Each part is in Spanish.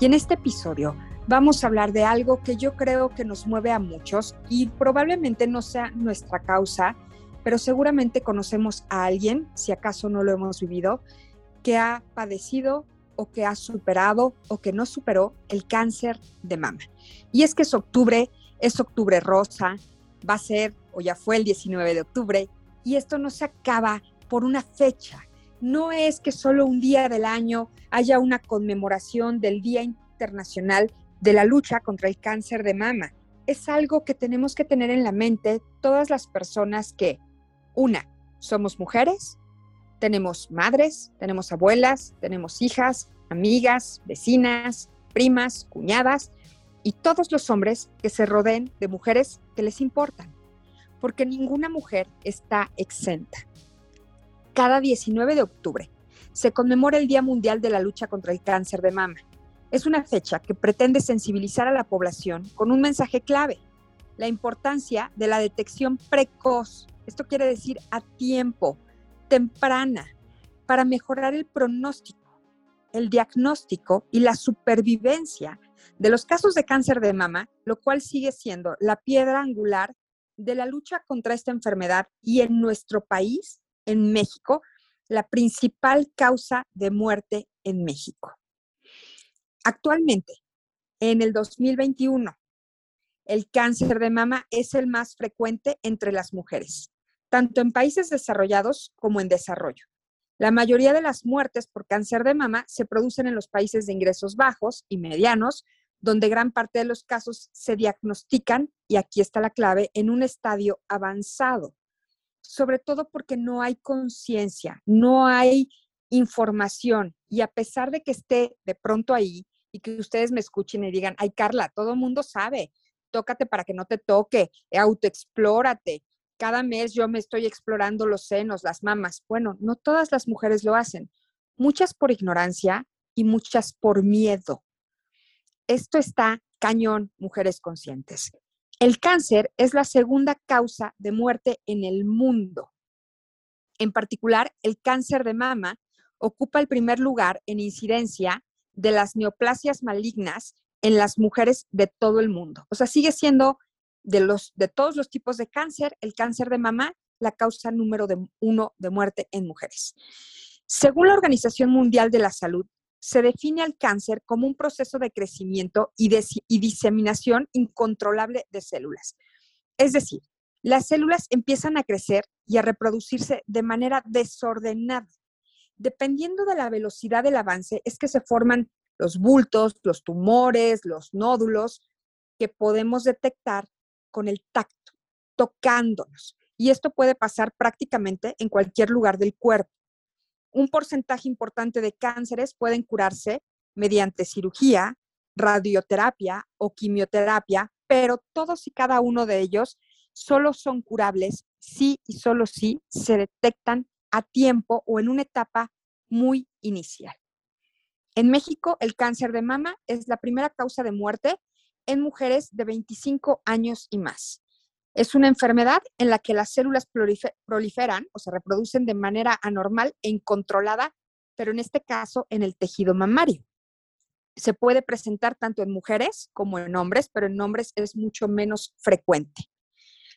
y en este episodio vamos a hablar de algo que yo creo que nos mueve a muchos y probablemente no sea nuestra causa, pero seguramente conocemos a alguien, si acaso no lo hemos vivido, que ha padecido o que ha superado o que no superó el cáncer de mama. Y es que es octubre, es octubre rosa, va a ser o ya fue el 19 de octubre y esto no se acaba por una fecha, no es que solo un día del año haya una conmemoración del Día Internacional de la Lucha contra el Cáncer de Mama. Es algo que tenemos que tener en la mente todas las personas que, una, somos mujeres, tenemos madres, tenemos abuelas, tenemos hijas, amigas, vecinas, primas, cuñadas y todos los hombres que se rodeen de mujeres que les importan, porque ninguna mujer está exenta cada 19 de octubre se conmemora el Día Mundial de la Lucha contra el Cáncer de Mama. Es una fecha que pretende sensibilizar a la población con un mensaje clave, la importancia de la detección precoz, esto quiere decir a tiempo, temprana, para mejorar el pronóstico, el diagnóstico y la supervivencia de los casos de cáncer de mama, lo cual sigue siendo la piedra angular de la lucha contra esta enfermedad y en nuestro país en México, la principal causa de muerte en México. Actualmente, en el 2021, el cáncer de mama es el más frecuente entre las mujeres, tanto en países desarrollados como en desarrollo. La mayoría de las muertes por cáncer de mama se producen en los países de ingresos bajos y medianos, donde gran parte de los casos se diagnostican, y aquí está la clave, en un estadio avanzado sobre todo porque no hay conciencia, no hay información y a pesar de que esté de pronto ahí y que ustedes me escuchen y digan, ay Carla, todo el mundo sabe, tócate para que no te toque, autoexplórate. Cada mes yo me estoy explorando los senos, las mamas. Bueno, no todas las mujeres lo hacen, muchas por ignorancia y muchas por miedo. Esto está cañón, mujeres conscientes. El cáncer es la segunda causa de muerte en el mundo. En particular, el cáncer de mama ocupa el primer lugar en incidencia de las neoplasias malignas en las mujeres de todo el mundo. O sea, sigue siendo de, los, de todos los tipos de cáncer, el cáncer de mama, la causa número uno de muerte en mujeres. Según la Organización Mundial de la Salud, se define al cáncer como un proceso de crecimiento y, diseminación incontrolable de células. Es decir, las células empiezan a crecer y a reproducirse de manera desordenada. Dependiendo de la velocidad del avance, es que se forman los bultos, los tumores, los nódulos que podemos detectar con el tacto, tocándonos. Y esto puede pasar prácticamente en cualquier lugar del cuerpo un porcentaje importante de cánceres pueden curarse mediante cirugía, radioterapia o quimioterapia, pero todos y cada uno de ellos solo son curables si y solo si se detectan a tiempo o en una etapa muy inicial. En México, el cáncer de mama es la primera causa de muerte en mujeres de 25 años y más. Es una enfermedad en la que las células proliferan o se reproducen de manera anormal e incontrolada, pero en este caso en el tejido mamario. Se puede presentar tanto en mujeres como en hombres, pero en hombres es mucho menos frecuente.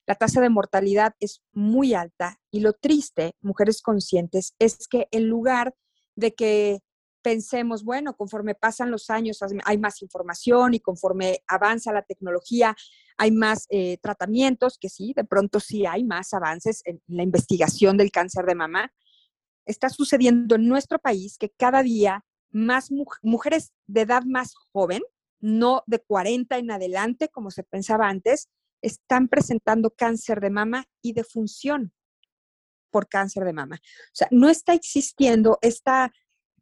La tasa de mortalidad es muy alta y lo triste, mujeres conscientes, es que en lugar de que pensemos, bueno, conforme pasan los años hay más información y conforme avanza la tecnología, hay más eh, tratamientos, que sí, de pronto sí hay más avances en la investigación del cáncer de mama. Está sucediendo en nuestro país que cada día más mujeres de edad más joven, no de 40 en adelante, como se pensaba antes, están presentando cáncer de mama y de función por cáncer de mama. O sea, no está existiendo esta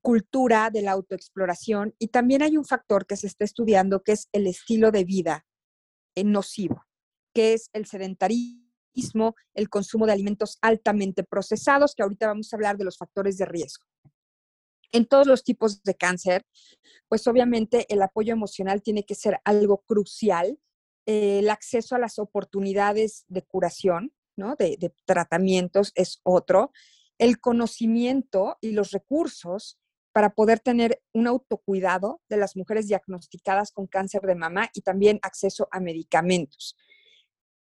cultura de la autoexploración y también hay un factor que se está estudiando que es el estilo de vida nocivo, que es el sedentarismo, el consumo de alimentos altamente procesados, que ahorita vamos a hablar de los factores de riesgo. En todos los tipos de cáncer, pues obviamente el apoyo emocional tiene que ser algo crucial, eh, el acceso a las oportunidades de curación, ¿no? de tratamientos es otro, el conocimiento y los recursos para poder tener un autocuidado de las mujeres diagnosticadas con cáncer de mama y también acceso a medicamentos.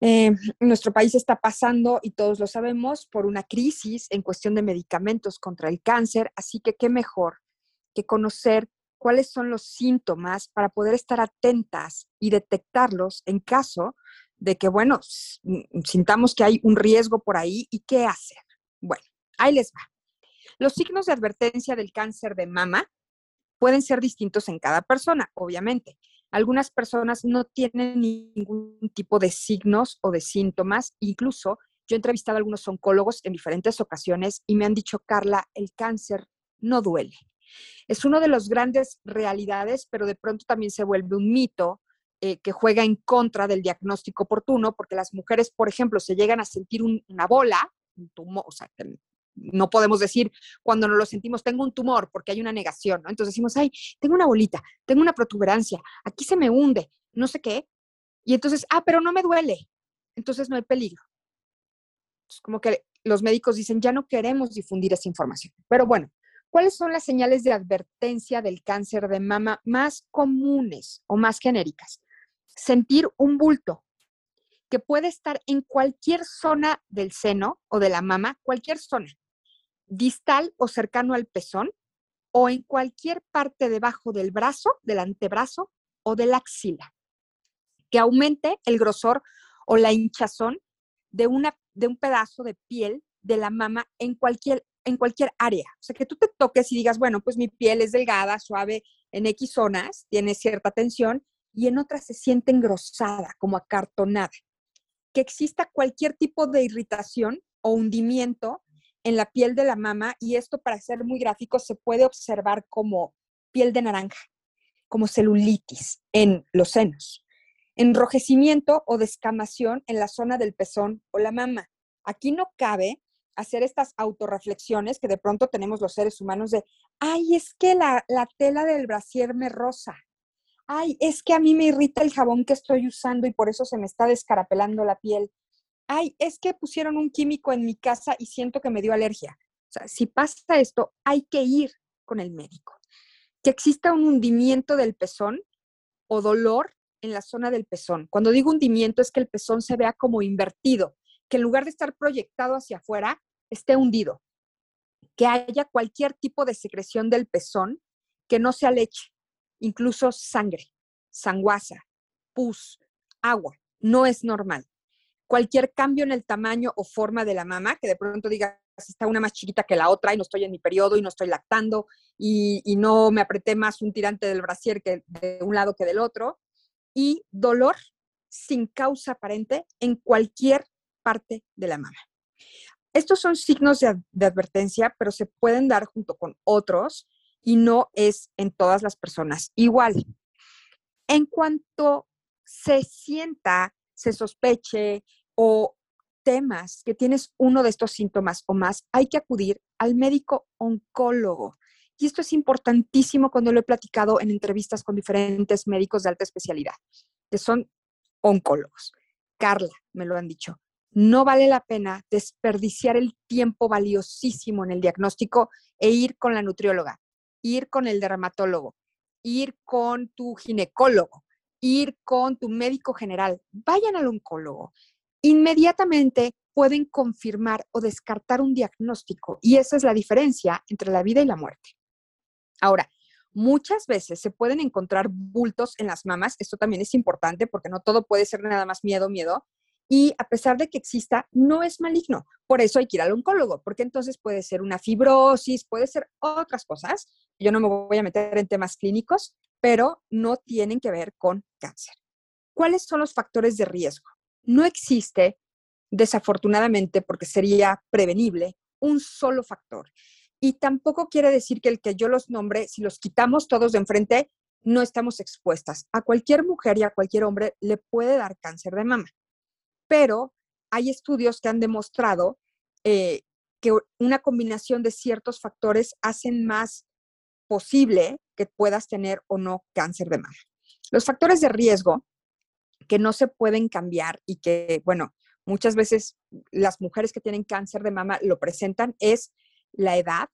Eh, nuestro país está pasando, y todos lo sabemos, por una crisis en cuestión de medicamentos contra el cáncer, así que qué mejor que conocer cuáles son los síntomas para poder estar atentas y detectarlos en caso de que, bueno, sintamos que hay un riesgo por ahí y qué hacer. Bueno, ahí les va. Los signos de advertencia del cáncer de mama pueden ser distintos en cada persona, obviamente. Algunas personas no tienen ningún tipo de signos o de síntomas. Incluso yo he entrevistado a algunos oncólogos en diferentes ocasiones y me han dicho, Carla, el cáncer no duele. Es una de las grandes realidades, pero de pronto también se vuelve un mito eh, que juega en contra del diagnóstico oportuno, porque las mujeres, por ejemplo, se llegan a sentir una bola, un tumor, o sea, no podemos decir cuando no lo sentimos, tengo un tumor, porque hay una negación. Entonces decimos, ay, tengo una bolita, tengo una protuberancia, aquí se me hunde, no sé qué. Y entonces, ah, pero no me duele. Entonces no hay peligro. Como que los médicos dicen, ya no queremos difundir esa información. Pero bueno, ¿cuáles son las señales de advertencia del cáncer de mama más comunes o más genéricas? Sentir un bulto, que puede estar en cualquier zona del seno o de la mama, cualquier zona distal o cercano al pezón o en cualquier parte debajo del brazo, del antebrazo o de la axila, que aumente el grosor o la hinchazón de, una, de un pedazo de piel de la mama en cualquier, en cualquier área. O sea, que tú te toques y digas, bueno, pues mi piel es delgada, suave en X zonas, tiene cierta tensión y en otras se siente engrosada, como acartonada. Que exista cualquier tipo de irritación o hundimiento en la piel de la mama y esto para ser muy gráfico se puede observar como piel de naranja, como celulitis en los senos, enrojecimiento o descamación en la zona del pezón o la mama. Aquí no cabe hacer estas autorreflexiones que de pronto tenemos los seres humanos de, ay, es que la, la tela del brasier me rosa. Ay, es que a mí me irrita el jabón que estoy usando y por eso se me está descarapelando la piel ay, es que pusieron un químico en mi casa y siento que me dio alergia. O sea, si pasa esto, hay que ir con el médico. Que exista un hundimiento del pezón o dolor en la zona del pezón. Cuando digo hundimiento es que el pezón se vea como invertido, que en lugar de estar proyectado hacia afuera, esté hundido. Que haya cualquier tipo de secreción del pezón que no sea leche, incluso sangre, sanguaza, pus, agua. No es normal cualquier cambio en el tamaño o forma de la mama, que de pronto digas, está una más chiquita que la otra y no estoy en mi periodo y no estoy lactando y, no me apreté más un tirante del brasier que de un lado que del otro, y dolor sin causa aparente en cualquier parte de la mama. Estos son signos de, de advertencia, pero se pueden dar junto con otros y no es en todas las personas igual. En cuanto se sienta, se sospeche, o temas que tienes uno de estos síntomas o más, hay que acudir al médico oncólogo. Y esto es importantísimo cuando lo he platicado en entrevistas con diferentes médicos de alta especialidad, que son oncólogos. Carla, me lo han dicho, no vale la pena desperdiciar el tiempo valiosísimo en el diagnóstico e ir con la nutrióloga, ir con el dermatólogo, ir con tu ginecólogo, ir con tu médico general. Vayan al oncólogo inmediatamente pueden confirmar o descartar un diagnóstico y esa es la diferencia entre la vida y la muerte. Ahora, muchas veces se pueden encontrar bultos en las mamas, esto también es importante porque no todo puede ser nada más miedo, miedo, y a pesar de que exista, no es maligno. Por eso hay que ir al oncólogo, porque entonces puede ser una fibrosis, puede ser otras cosas. Yo no me voy a meter en temas clínicos, pero no tienen que ver con cáncer. ¿Cuáles son los factores de riesgo? No existe, desafortunadamente, porque sería prevenible, un solo factor Y tampoco quiere decir que el que yo los nombre, si los quitamos todos de enfrente, no estamos expuestas. A cualquier mujer y a cualquier hombre le puede dar cáncer de mama. Pero hay estudios que han demostrado eh, que una combinación de ciertos factores hacen más posible que puedas tener o no cáncer de mama. Los factores de riesgo que no se pueden cambiar y que, bueno, muchas veces las mujeres que tienen cáncer de mama lo presentan es la edad.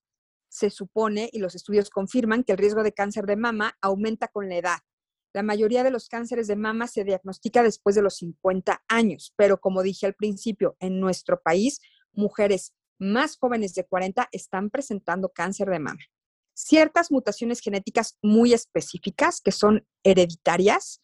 Se supone, y los estudios confirman, que el riesgo de cáncer de mama aumenta con la edad. La mayoría de los cánceres de mama se diagnostica después de los 50 años, pero como dije al principio, en nuestro país, mujeres más jóvenes de 40 están presentando cáncer de mama. Ciertas mutaciones genéticas muy específicas que son hereditarias,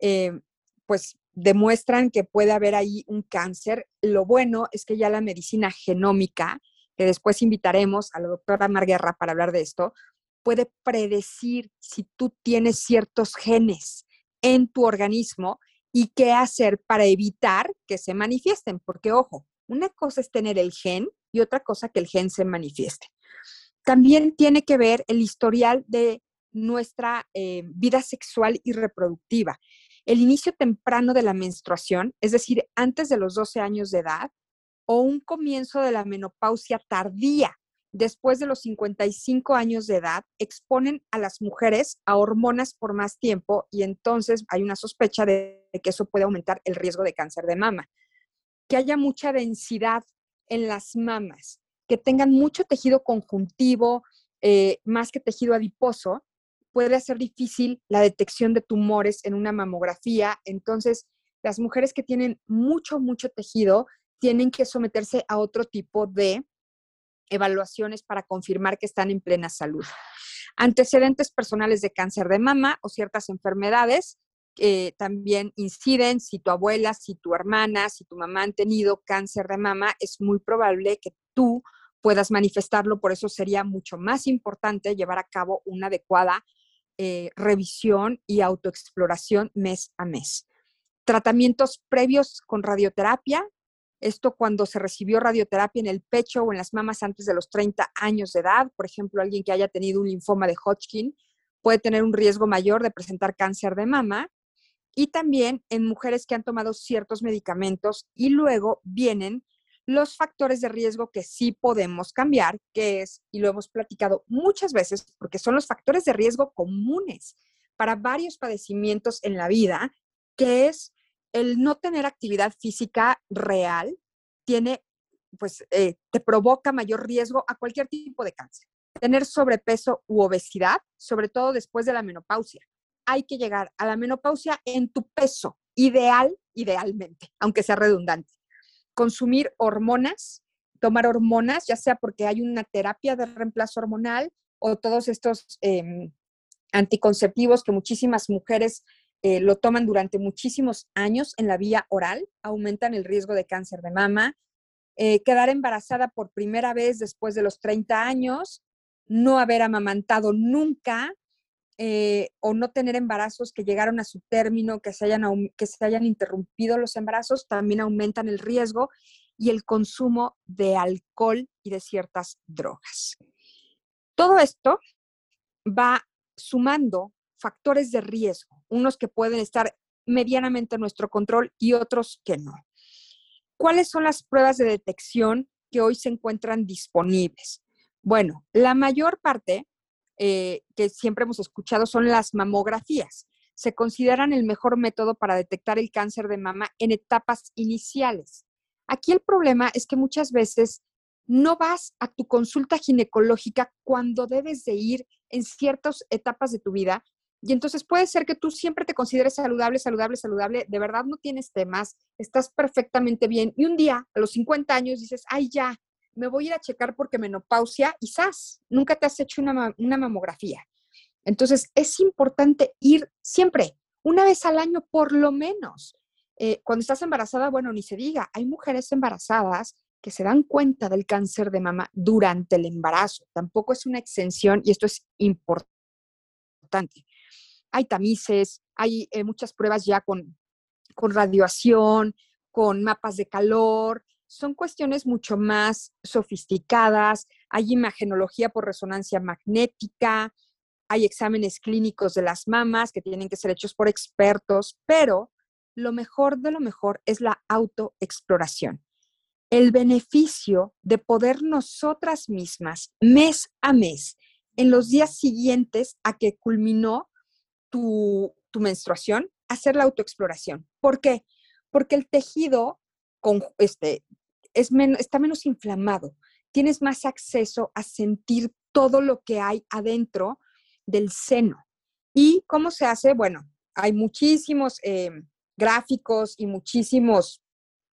eh, pues demuestran que puede haber ahí un cáncer. Lo bueno es que ya la medicina genómica, que después invitaremos a la doctora Marguerra para hablar de esto, puede predecir si tú tienes ciertos genes en tu organismo y qué hacer para evitar que se manifiesten. Porque, ojo, una cosa es tener el gen y otra cosa que el gen se manifieste. También tiene que ver el historial de nuestra eh, vida sexual y reproductiva. El inicio temprano de la menstruación, es decir, antes de los 12 años de edad, o un comienzo de la menopausia tardía, después de los 55 años de edad, exponen a las mujeres a hormonas por más tiempo y entonces hay una sospecha de que eso puede aumentar el riesgo de cáncer de mama. Que haya mucha densidad en las mamas, que tengan mucho tejido conjuntivo, eh, más que tejido adiposo, puede hacer difícil la detección de tumores en una mamografía. Entonces, las mujeres que tienen mucho, mucho tejido tienen que someterse a otro tipo de evaluaciones para confirmar que están en plena salud. Antecedentes personales de cáncer de mama o ciertas enfermedades que también inciden, si tu abuela, si tu hermana, si tu mamá han tenido cáncer de mama, es muy probable que tú puedas manifestarlo, por eso sería mucho más importante llevar a cabo una adecuada eh, revisión y autoexploración mes a mes. Tratamientos previos con radioterapia, esto cuando se recibió radioterapia en el pecho o en las mamas antes de los 30 años de edad, por ejemplo, alguien que haya tenido un linfoma de Hodgkin puede tener un riesgo mayor de presentar cáncer de mama. Y también en mujeres que han tomado ciertos medicamentos y luego vienen los factores de riesgo que sí podemos cambiar, que es, y lo hemos platicado muchas veces, porque son los factores de riesgo comunes para varios padecimientos en la vida, que es el no tener actividad física real, tiene, pues, eh, te provoca mayor riesgo a cualquier tipo de cáncer. Tener sobrepeso u obesidad, sobre todo después de la menopausia. Hay que llegar a la menopausia en tu peso ideal, idealmente, aunque sea redundante consumir hormonas, tomar hormonas, ya sea porque hay una terapia de reemplazo hormonal o todos estos em, anticonceptivos que muchísimas mujeres eh, lo toman durante muchísimos años en la vía oral, aumentan el riesgo de cáncer de mama. Eh, quedar embarazada por primera vez después de los 30 años, no haber amamantado nunca, eh, o no tener embarazos que llegaron a su término, que se, hayan, que se hayan interrumpido los embarazos, también aumentan el riesgo y el consumo de alcohol y de ciertas drogas. Todo esto va sumando factores de riesgo, unos que pueden estar medianamente en nuestro control y otros que no. ¿Cuáles son las pruebas de detección que hoy se encuentran disponibles? Bueno, la mayor parte eh, que siempre hemos escuchado son las mamografías. Se consideran el mejor método para detectar el cáncer de mama en etapas iniciales. Aquí el problema es que muchas veces no vas a tu consulta ginecológica cuando debes de ir en ciertas etapas de tu vida. Y entonces puede ser que tú siempre te consideres saludable, saludable, saludable, de verdad no tienes temas, estás perfectamente bien. Y un día, a los 50 años, dices, ay, ya, me voy a ir a checar porque menopausia y ¡zas! Nunca te has hecho una, mamografía. Entonces, es importante ir siempre, una vez al año por lo menos. Eh, cuando estás embarazada, bueno, ni se diga, hay mujeres embarazadas que se dan cuenta del cáncer de mama durante el embarazo. Tampoco es una exención y esto es importante. Hay tamices, hay eh, muchas pruebas ya con, con radiación, con mapas de calor, son cuestiones mucho más sofisticadas, hay imagenología por resonancia magnética, hay exámenes clínicos de las mamas que tienen que ser hechos por expertos, pero lo mejor de lo mejor es la autoexploración. El beneficio de poder nosotras mismas, mes a mes, en los días siguientes a que culminó tu, menstruación, hacer la autoexploración. ¿Por qué? Porque el tejido con, este, es está menos inflamado, tienes más acceso a sentir todo lo que hay adentro del seno. ¿Y cómo se hace? Bueno, hay muchísimos eh, gráficos y muchísimos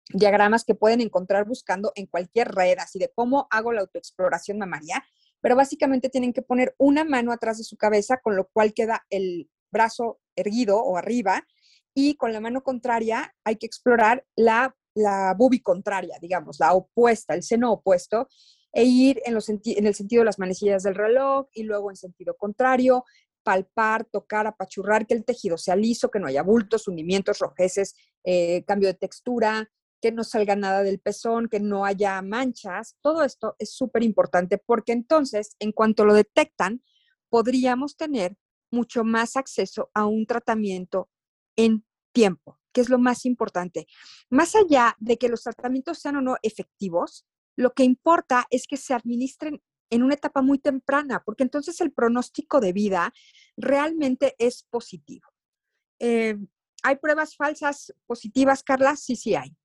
diagramas que pueden encontrar buscando en cualquier red, así de cómo hago la autoexploración mamaria, pero básicamente tienen que poner una mano atrás de su cabeza, con lo cual queda el brazo erguido o arriba, y con la mano contraria hay que explorar la, la bubi contraria, digamos, la opuesta, el seno opuesto, e ir en, los en el sentido de las manecillas del reloj y luego en sentido contrario, palpar, tocar, apachurrar, que el tejido sea liso, que no haya bultos, hundimientos, rojeces, eh, cambio de textura, que no salga nada del pezón, que no haya manchas. Todo esto es súper importante porque entonces, en cuanto lo detectan, podríamos tener mucho más acceso a un tratamiento en tiempo, que es lo más importante. Más allá de que los tratamientos sean o no efectivos, lo que importa es que se administren en una etapa muy temprana, porque entonces el pronóstico de vida realmente es positivo. Eh, ¿Hay pruebas falsas positivas, Carla? Sí, sí hay.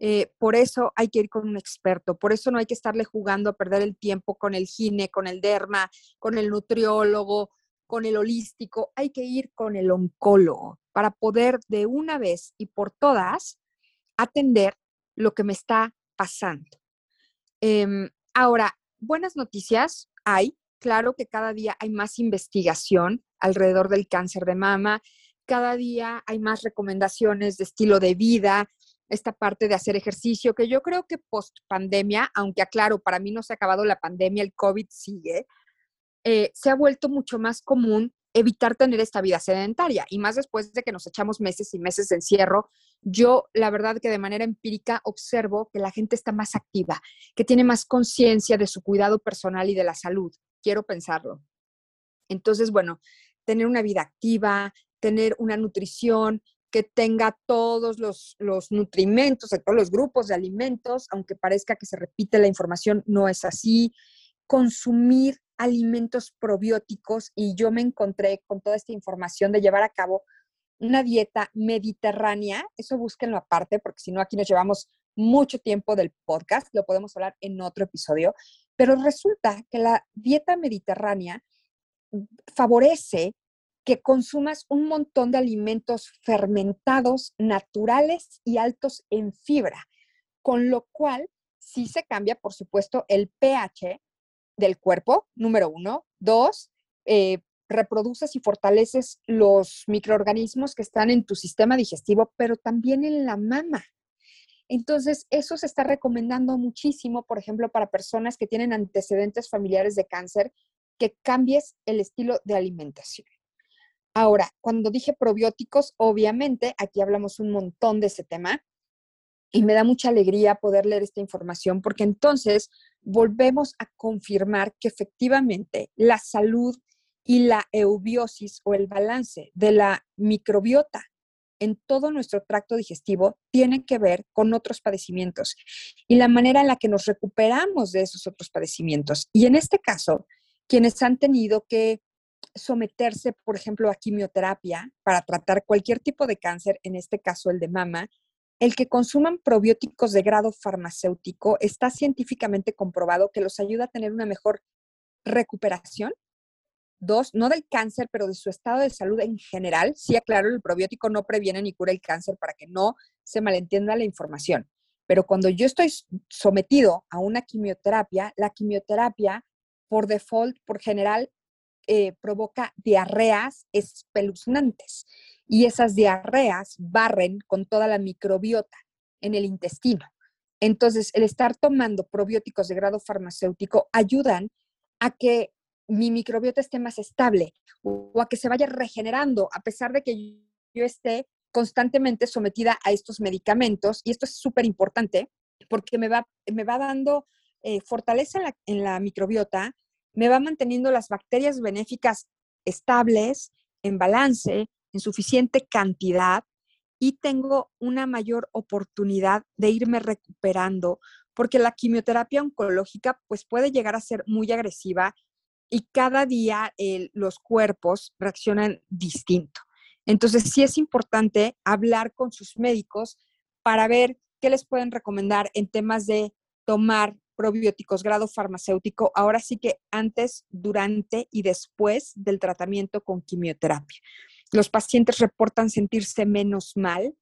Eh, por eso hay que ir con un experto, por eso no hay que estarle jugando a perder el tiempo con el gine, con el derma, con el nutriólogo, con el holístico, hay que ir con el oncólogo para poder de una vez y por todas atender lo que me está pasando. Em, ahora, buenas noticias hay. Claro que cada día hay más investigación alrededor del cáncer de mama, cada día hay más recomendaciones de estilo de vida, esta parte de hacer ejercicio, que yo creo que post pandemia, aunque aclaro, para mí no se ha acabado la pandemia, el COVID sigue, eh, se ha vuelto mucho más común evitar tener esta vida sedentaria y más después de que nos echamos meses y meses de encierro. Yo, la verdad que de manera empírica observo que la gente está más activa, que tiene más conciencia de su cuidado personal y de la salud. Quiero pensarlo. Entonces, bueno, tener una vida activa, tener una nutrición que tenga todos los, los nutrimentos, todos los grupos de alimentos, aunque parezca que se repite la información, no es así. Consumir alimentos probióticos y yo me encontré con toda esta información de llevar a cabo una dieta mediterránea. Eso búsquenlo aparte, porque si no, aquí nos llevamos mucho tiempo del podcast, lo podemos hablar en otro episodio, pero resulta que la dieta mediterránea favorece que consumas un montón de alimentos fermentados, naturales y altos en fibra, con lo cual sí se cambia, por supuesto, el pH del cuerpo, número uno. Dos, eh, reproduces y fortaleces los microorganismos que están en tu sistema digestivo, pero también en la mama. Entonces, eso se está recomendando muchísimo, por ejemplo, para personas que tienen antecedentes familiares de cáncer, que cambies el estilo de alimentación. Ahora, cuando dije probióticos, obviamente, aquí hablamos un montón de ese tema y me da mucha alegría poder leer esta información porque entonces volvemos a confirmar que efectivamente la salud y la eubiosis o el balance de la microbiota en todo nuestro tracto digestivo tiene que ver con otros padecimientos y la manera en la que nos recuperamos de esos otros padecimientos. Y en este caso, quienes han tenido que someterse, por ejemplo, a quimioterapia para tratar cualquier tipo de cáncer, en este caso el de mama, el que consuman probióticos de grado farmacéutico está científicamente comprobado que los ayuda a tener una mejor recuperación. Dos, no del cáncer, pero de su estado de salud en general. Sí, aclaro, el probiótico no previene ni cura el cáncer para que no se malentienda la información. Pero cuando yo estoy sometido a una quimioterapia, la quimioterapia, por default, por general, eh, provoca diarreas espeluznantes y esas diarreas barren con toda la microbiota en el intestino. Entonces, el estar tomando probióticos de grado farmacéutico ayudan a que mi microbiota esté más estable o a que se vaya regenerando a pesar de que yo esté constantemente sometida a estos medicamentos. Y esto es súper importante porque me va, me va dando eh, fortaleza en la, microbiota me va manteniendo las bacterias benéficas estables, en balance, en suficiente cantidad y tengo una mayor oportunidad de irme recuperando porque la quimioterapia oncológica pues puede llegar a ser muy agresiva y cada día los cuerpos reaccionan distinto. Entonces sí es importante hablar con sus médicos para ver qué les pueden recomendar en temas de tomar probióticos grado farmacéutico, ahora sí que antes, durante y después del tratamiento con quimioterapia. Los pacientes reportan sentirse menos mal,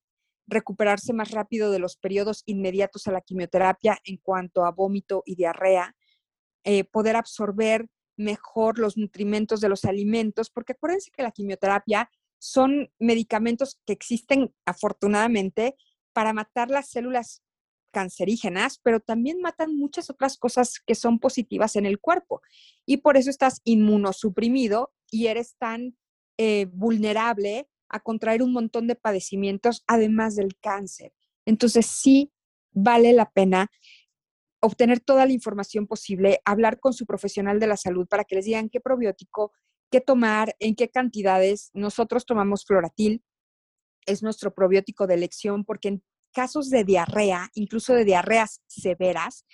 recuperarse más rápido de los periodos inmediatos a la quimioterapia en cuanto a vómito y diarrea, eh, poder absorber mejor los nutrimentos de los alimentos, porque acuérdense que la quimioterapia son medicamentos que existen afortunadamente para matar las células cancerígenas, pero también matan muchas otras cosas que son positivas en el cuerpo. Y por eso estás inmunosuprimido y eres tan eh, vulnerable a contraer un montón de padecimientos, además del cáncer. Entonces sí vale la pena obtener toda la información posible, hablar con su profesional de la salud para que les digan qué probiótico, qué tomar, en qué cantidades. Nosotros tomamos floratil, es nuestro probiótico de elección porque en casos de diarrea, incluso de diarreas severas,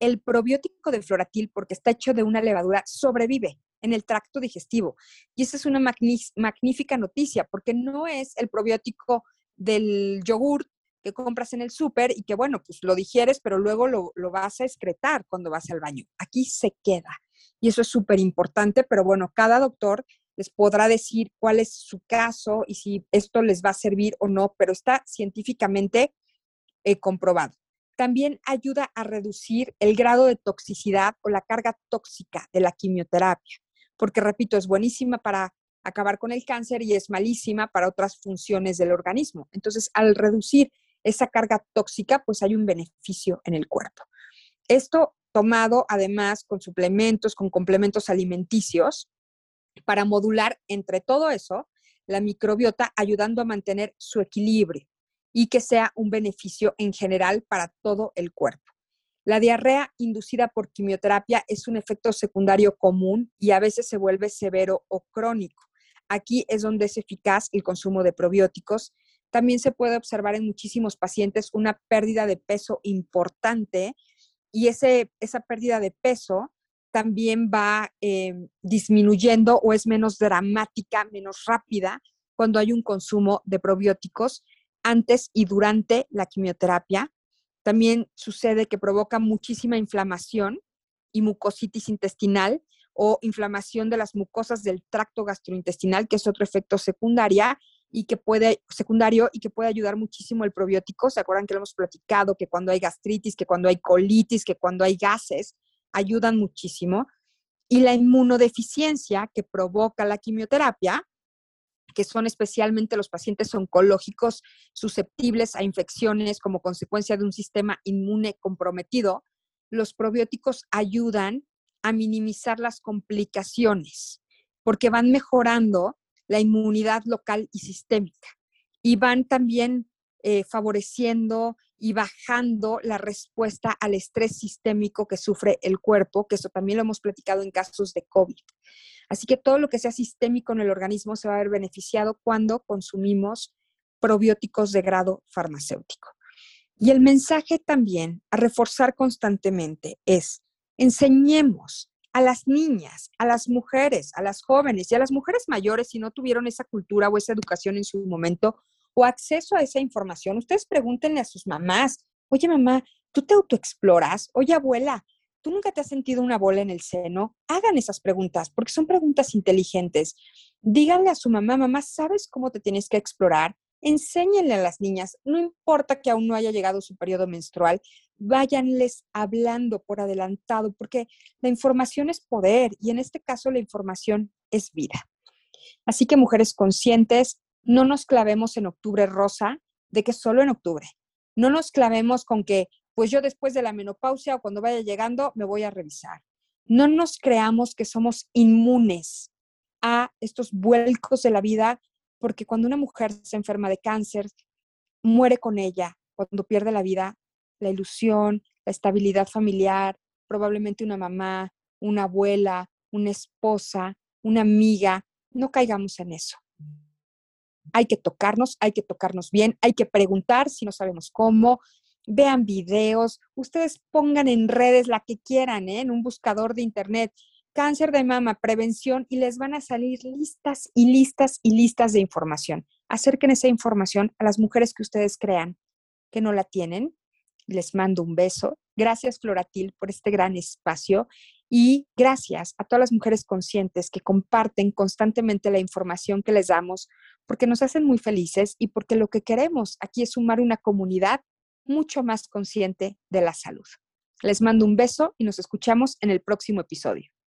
el probiótico de floratil, porque está hecho de una levadura, sobrevive en el tracto digestivo. Y esa es una magnífica noticia, porque no es el probiótico del yogur que compras en el súper y que, bueno, pues lo digieres, pero luego lo, lo vas a excretar cuando vas al baño. Aquí se queda. Y eso es súper importante, pero bueno, cada doctor les podrá decir cuál es su caso y si esto les va a servir o no, pero está científicamente comprobado. También ayuda a reducir el grado de toxicidad o la carga tóxica de la quimioterapia, porque repito, es buenísima para acabar con el cáncer y es malísima para otras funciones del organismo. Entonces, al reducir esa carga tóxica, pues hay un beneficio en el cuerpo. Esto tomado además con suplementos, con complementos alimenticios, para modular entre todo eso la microbiota, ayudando a mantener su equilibrio y que sea un beneficio en general para todo el cuerpo. La diarrea inducida por quimioterapia es un efecto secundario común y a veces se vuelve severo o crónico. Aquí es donde es eficaz el consumo de probióticos. También se puede observar en muchísimos pacientes una pérdida de peso importante y ese, esa pérdida de peso también va eh, disminuyendo o es menos dramática, menos rápida cuando hay un consumo de probióticos antes y durante la quimioterapia. También sucede que provoca muchísima inflamación y mucositis intestinal o inflamación de las mucosas del tracto gastrointestinal, que es otro efecto secundaria y que puede, secundario y que puede ayudar muchísimo el probiótico. ¿Se acuerdan que lo hemos platicado? Que cuando hay gastritis, que cuando hay colitis, que cuando hay gases, ayudan muchísimo. Y la inmunodeficiencia que provoca la quimioterapia que son especialmente los pacientes oncológicos susceptibles a infecciones como consecuencia de un sistema inmune comprometido, los probióticos ayudan a minimizar las complicaciones porque van mejorando la inmunidad local y sistémica y van también eh, favoreciendo y bajando la respuesta al estrés sistémico que sufre el cuerpo, que eso también lo hemos platicado en casos de COVID. Así que todo lo que sea sistémico en el organismo se va a ver beneficiado cuando consumimos probióticos de grado farmacéutico. Y el mensaje también a reforzar constantemente es, enseñemos a las niñas, a las mujeres, a las jóvenes y a las mujeres mayores si no tuvieron esa cultura o esa educación en su momento o acceso a esa información. Ustedes pregúntenle a sus mamás, oye mamá, ¿tú te autoexploras? Oye abuela, ¿Tú nunca te has sentido una bola en el seno? Hagan esas preguntas, porque son preguntas inteligentes. Díganle a su mamá, mamá, ¿sabes cómo te tienes que explorar? Enséñenle a las niñas, no importa que aún no haya llegado su periodo menstrual, váyanles hablando por adelantado, porque la información es poder y en este caso la información es vida. Así que mujeres conscientes, no nos clavemos en octubre rosa, de que solo en octubre. No nos clavemos con que pues yo después de la menopausia o cuando vaya llegando me voy a revisar. No nos creamos que somos inmunes a estos vuelcos de la vida, porque cuando una mujer se enferma de cáncer, muere con ella, cuando pierde la vida, la ilusión, la estabilidad familiar, probablemente una mamá, una abuela, una esposa, una amiga. No caigamos en eso. Hay que tocarnos, hay que tocarnos bien, hay que preguntar si no sabemos cómo, vean videos, ustedes pongan en redes la que quieran, ¿eh? en un buscador de internet, cáncer de mama, prevención, y les van a salir listas y listas y listas de información. Acerquen esa información a las mujeres que ustedes crean que no la tienen. Les mando un beso. Gracias, Floratil, por este gran espacio y gracias a todas las mujeres conscientes que comparten constantemente la información que les damos, porque nos hacen muy felices y porque lo que queremos aquí es sumar una comunidad mucho más consciente de la salud. Les mando un beso y nos escuchamos en el próximo episodio.